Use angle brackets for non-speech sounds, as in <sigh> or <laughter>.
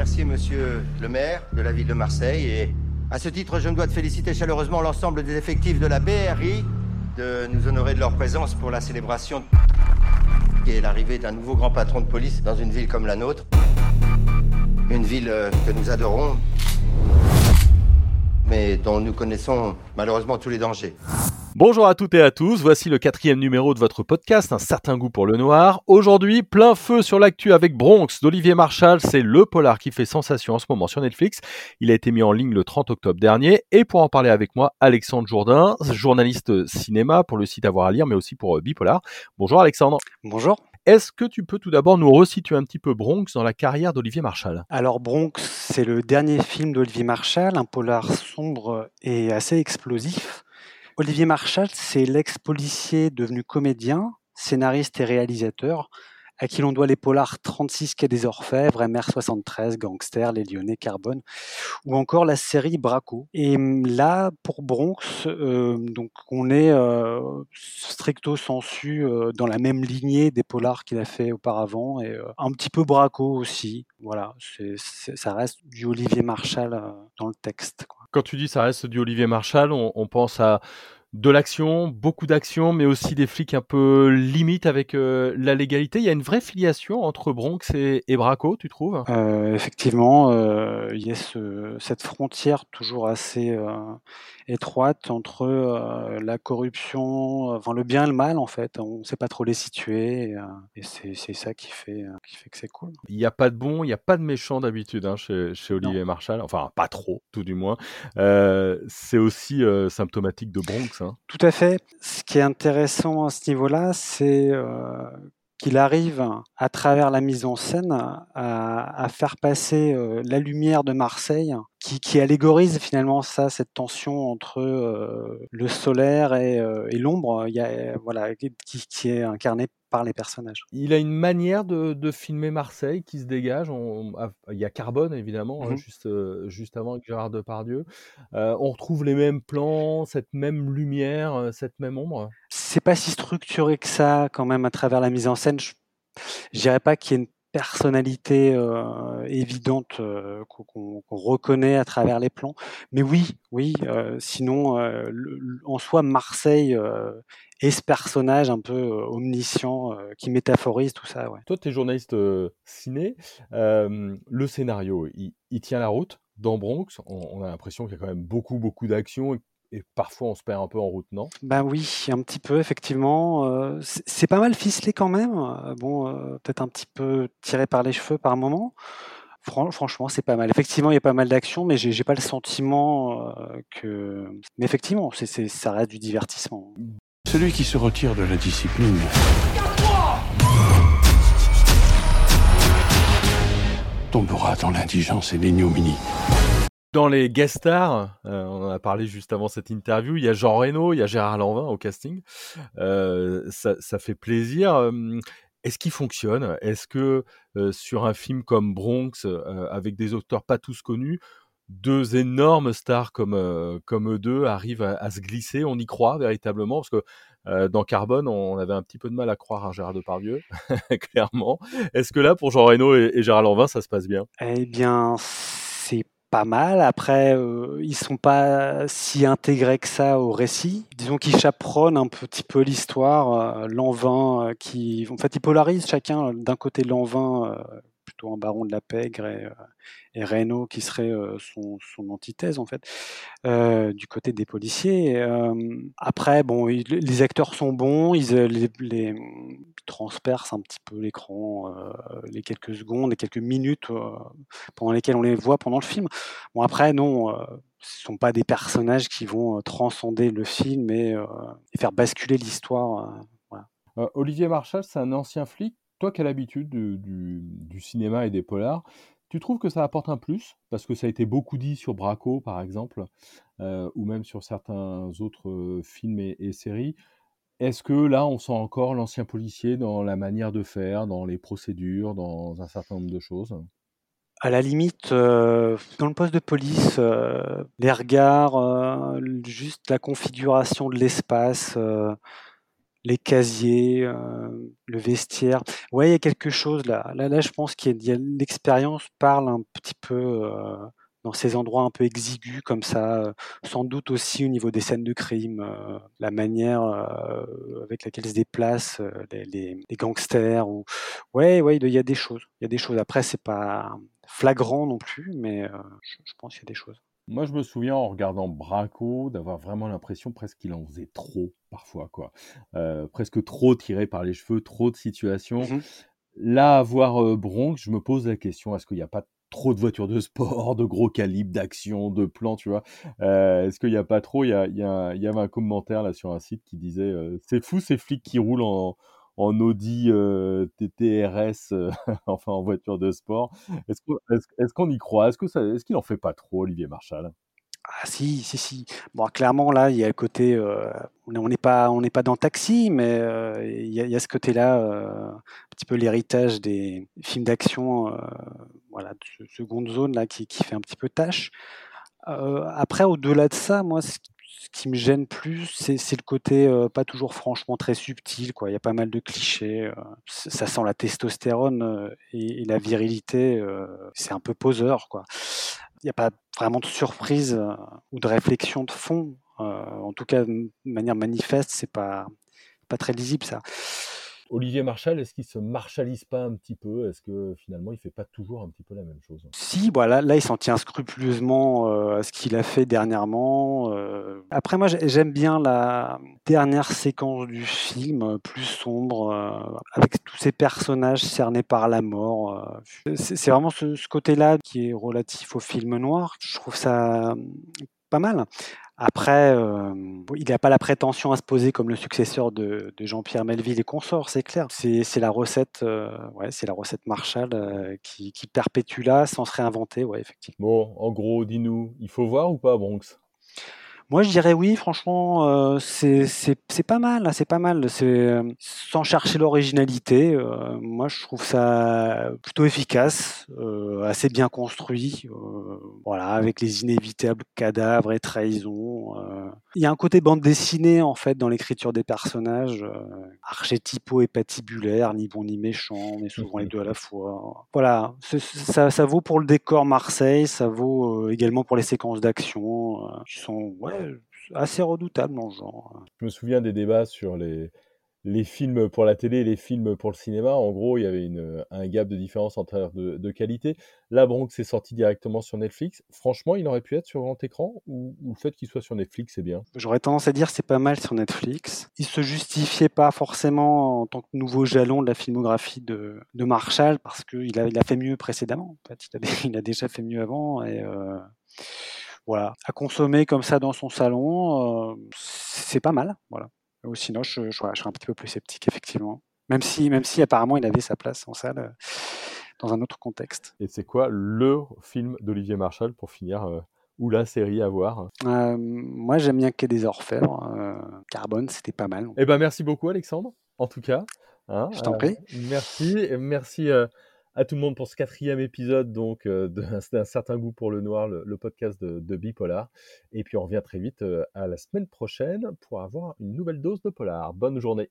remercier monsieur le maire de la ville de Marseille et à ce titre, je me dois de féliciter chaleureusement l'ensemble des effectifs de la BRI de nous honorer de leur présence pour la célébration qui est l'arrivée d'un nouveau grand patron de police dans une ville comme la nôtre. Une ville euh, que nous adorons, mais dont nous connaissons malheureusement tous les dangers. Bonjour à toutes et à tous, voici le quatrième numéro de votre podcast, Un certain goût pour le noir. Aujourd'hui, plein feu sur l'actu avec Bronx d'Olivier Marshall, c'est le polar qui fait sensation en ce moment sur Netflix. Il a été mis en ligne le 30 octobre dernier et pour en parler avec moi, Alexandre Jourdain, journaliste cinéma pour le site Avoir à lire mais aussi pour euh, Bipolar. Bonjour Alexandre. Bonjour. Est-ce que tu peux tout d'abord nous resituer un petit peu Bronx dans la carrière d'Olivier Marshall Alors Bronx, c'est le dernier film d'Olivier Marshall, un polar sombre et assez explosif. Olivier Marchal, c'est l'ex-policier devenu comédien, scénariste et réalisateur, à qui l'on doit les polars 36 Quai des Orfèvres, MR73, Gangster, Les Lyonnais, Carbone, ou encore la série Braco. Et hum, là, pour Bronx, euh, donc on est euh, stricto sensu euh, dans la même lignée des polars qu'il a fait auparavant, et un petit peu Braco aussi. Voilà, ça reste du Olivier Marchal dans le texte. Quand tu dis ça reste du Olivier Marshall, on, pense à de l'action, beaucoup d'action, mais aussi des flics un peu limites avec euh, la légalité. Il y a une vraie filiation entre Bronx et, Braco, tu trouves? Euh, Effectivement, euh, il y a cette frontière toujours assez étroite entre la corruption, enfin le bien et le mal en fait. On ne sait pas trop les situer et, c'est ça qui fait, qui fait que c'est cool. Il n'y a pas de bon, il n'y a pas de méchant d'habitude hein, chez, Olivier Marshall, enfin pas trop, tout du moins. c'est aussi symptomatique de Bronx. Tout à fait. Ce qui est intéressant à ce niveau-là, c'est qu'il arrive, à travers la mise en scène, à, faire passer euh, la lumière de Marseille, qui, qui, allégorise finalement ça, cette tension entre euh, le solaire et, euh, et l'ombre, voilà, qui, qui, est incarnée par les personnages. Il a une manière de, de filmer Marseille qui se dégage. Ah, il y a Carbone évidemment, hein, mmh juste, juste avant avec Gérard Depardieu. on retrouve les mêmes plans, cette même lumière, cette même ombre c'est pas si structuré que ça quand même à travers la mise en scène. Je, dirais pas qu'il y ait une personnalité euh, évidente euh, qu'on reconnaît à travers les plans. Mais oui, oui. Euh, sinon, en soi, Marseille est ce personnage un peu omniscient qui métaphorise tout ça. Toi, tu es journaliste ciné. le scénario, il, tient la route dans Bronx. On, on a l'impression qu'il y a quand même beaucoup, beaucoup d'action et parfois on se perd un peu en route, non? Ben oui, un petit peu, effectivement. Euh, c'est pas mal ficelé quand même. Euh, bon, euh, peut-être un petit peu tiré par les cheveux par moment. franchement, c'est pas mal. Effectivement, il y a pas mal d'action, mais j'ai pas le sentiment que. Mais effectivement, c'est ça reste du divertissement. Celui qui se retire de la discipline. tombera dans l'indigence et l'ignominie. Dans les guest stars, euh, on en a parlé juste avant cette interview, il y a Jean Reno, il y a Gérard Lanvin au casting. Euh, ça, ça, fait plaisir. Est-ce qu'il fonctionne? Est-ce que euh, sur un film comme Bronx, avec des auteurs pas tous connus, deux énormes stars comme, comme eux deux arrivent à, se glisser? On y croit véritablement Parce que dans Carbone, on avait un petit peu de mal à croire à Gérard Depardieu, <laughs> clairement. Est-ce que là, pour Jean Reno et, et Gérard Lanvin, ça se passe bien? Eh bien, c'est pas mal. Après, euh, ils sont pas si intégrés que ça au récit. Disons qu'ils chaperonnent un petit peu l'histoire. Euh, Lanvin euh, qui, en fait, ils polarisent chacun d'un côté Lanvin plutôt un baron de la pègre et, euh, et qui serait euh, son, antithèse en fait euh, du côté des policiers. après, bon, les acteurs sont bons, ils les, transpercent un petit peu l'écran, les quelques secondes, les quelques minutes pendant lesquelles on les voit pendant le film. Bon après, non ce sont pas des personnages qui vont transcender le film et, faire basculer l'histoire. Olivier Marchal, c'est un ancien flic toi qui as l'habitude du, cinéma et des polars, tu trouves que ça apporte un plus? Parce que ça a été beaucoup dit sur Braco, par exemple, euh, ou même sur certains autres euh, films et, séries. Est-ce que là, on sent encore l'ancien policier dans la manière de faire, dans les procédures, dans un certain nombre de choses? À la limite, euh, dans le poste de police, les regards, juste la configuration de l'espace, les casiers, le vestiaire. Ouais, il y a quelque chose là. Là, je pense qu'il y a, l'expérience parle un petit peu dans ces endroits un peu exigus comme ça, sans doute aussi au niveau des scènes de crime, la manière avec laquelle se déplacent les, les, gangsters. Ou... Ouais, ouais, il y a des choses. Il y a des choses. Après, c'est pas flagrant non plus, mais je, pense qu'il y a des choses. Moi, je me souviens en regardant Braco d'avoir vraiment l'impression presque qu'il en faisait trop parfois, quoi. presque trop tiré par les cheveux, trop de situations. Mmh Là, à voir Bronx, je me pose la question est-ce qu'il n'y a pas trop de voitures de sport, de gros calibre, d'action, de plans, tu vois? Euh, est-ce qu'il n'y a pas trop? Il y, a, y, a, y, avait un commentaire là sur un site qui disait euh, c'est fou ces flics qui roulent en, en Audi euh, TTRS, <laughs> enfin en voiture de sport. Est-ce qu'on y croit? Est-ce qu'il est en fait pas trop, Olivier Marchal? Ah si, si, si. Bon, clairement, là, il y a le côté, euh, on n'est pas, on n'est pas dans Taxi, mais euh, il, y a, ce côté-là, euh, un petit peu l'héritage des films d'action, voilà, de seconde zone là, qui, qui, fait un petit peu tâche. après, au-delà de ça, moi, ce, qui me gêne plus, c'est le côté pas toujours franchement très subtil. Il y a pas mal de clichés. ça sent la testostérone et, et la virilité. c'est un peu poseur, il n'y a pas vraiment de surprise euh, ou de réflexion de fond. Euh, en tout cas, de manière manifeste, c'est pas pas très lisible ça. Olivier Marchal, est-ce qu'il se marchalise pas un petit peu? Est-ce que finalement il fait pas toujours un petit peu la même chose? Si, voilà, là il s'en tient scrupuleusement euh, à ce qu'il a fait dernièrement. Euh. Après moi j'aime bien la dernière séquence du film, euh, plus sombre, avec tous ces personnages cernés par la mort. C'est vraiment ce, ce côté-là qui est relatif au film noir. Je trouve ça pas mal. Après, euh, il n'a pas la prétention à se poser comme le successeur de, Jean-Pierre Melville et consorts, c'est clair. C'est la recette, euh, ouais, c'est la recette Marshall euh, qui, perpétue là sans se réinventer, ouais, effectivement. Bon, en gros, dis-nous, il faut voir ou pas Bronx? Moi, je dirais oui, franchement, euh, c'est pas mal, c'est pas mal. C'est euh, sans chercher l'originalité. Euh, moi, je trouve ça plutôt efficace, euh, assez bien construit. voilà, avec les inévitables cadavres et trahisons. Il y a un côté bande dessinée en fait dans l'écriture des personnages, archétypaux et patibulaires, ni bon ni méchant, mais souvent les deux à la fois. Voilà, ça, ça vaut pour le décor Marseille, ça vaut également pour les séquences d'action qui sont ouais, assez redoutable dans genre. Je me souviens des débats sur les, les films pour la télé et les films pour le cinéma. En gros, il y avait une, un gap de différence en termes de, de, qualité. Là, Bronx est sorti directement sur Netflix. Franchement, il aurait pu être sur grand écran ou, le fait qu'il soit sur Netflix, c'est bien? J'aurais tendance à dire c'est pas mal sur Netflix. Il se justifiait pas forcément en tant que nouveau jalon de la filmographie de, de Marshall parce qu'il a, il a fait mieux précédemment. En fait, il, a, <laughs> il a déjà fait mieux avant et euh, voilà, à consommer comme ça dans son salon, euh, c'est pas mal. Voilà. Ou sinon, je, serais un petit peu plus sceptique, effectivement. Même si, même si apparemment il avait sa place en salle euh, dans un autre contexte. Et c'est quoi le film d'Olivier Marshall pour finir euh, ou la série à voir? Moi, j'aime bien Quai des Orfèvres. Carbone, c'était pas mal. Eh ben, merci beaucoup, Alexandre, en tout cas. Hein, je t'en prie. merci. Merci à tout le monde pour ce quatrième épisode donc euh, d'un certain goût pour le noir, le, podcast de, Bipolar. Et puis on revient très vite euh, à la semaine prochaine pour avoir une nouvelle dose de polar. Bonne journée.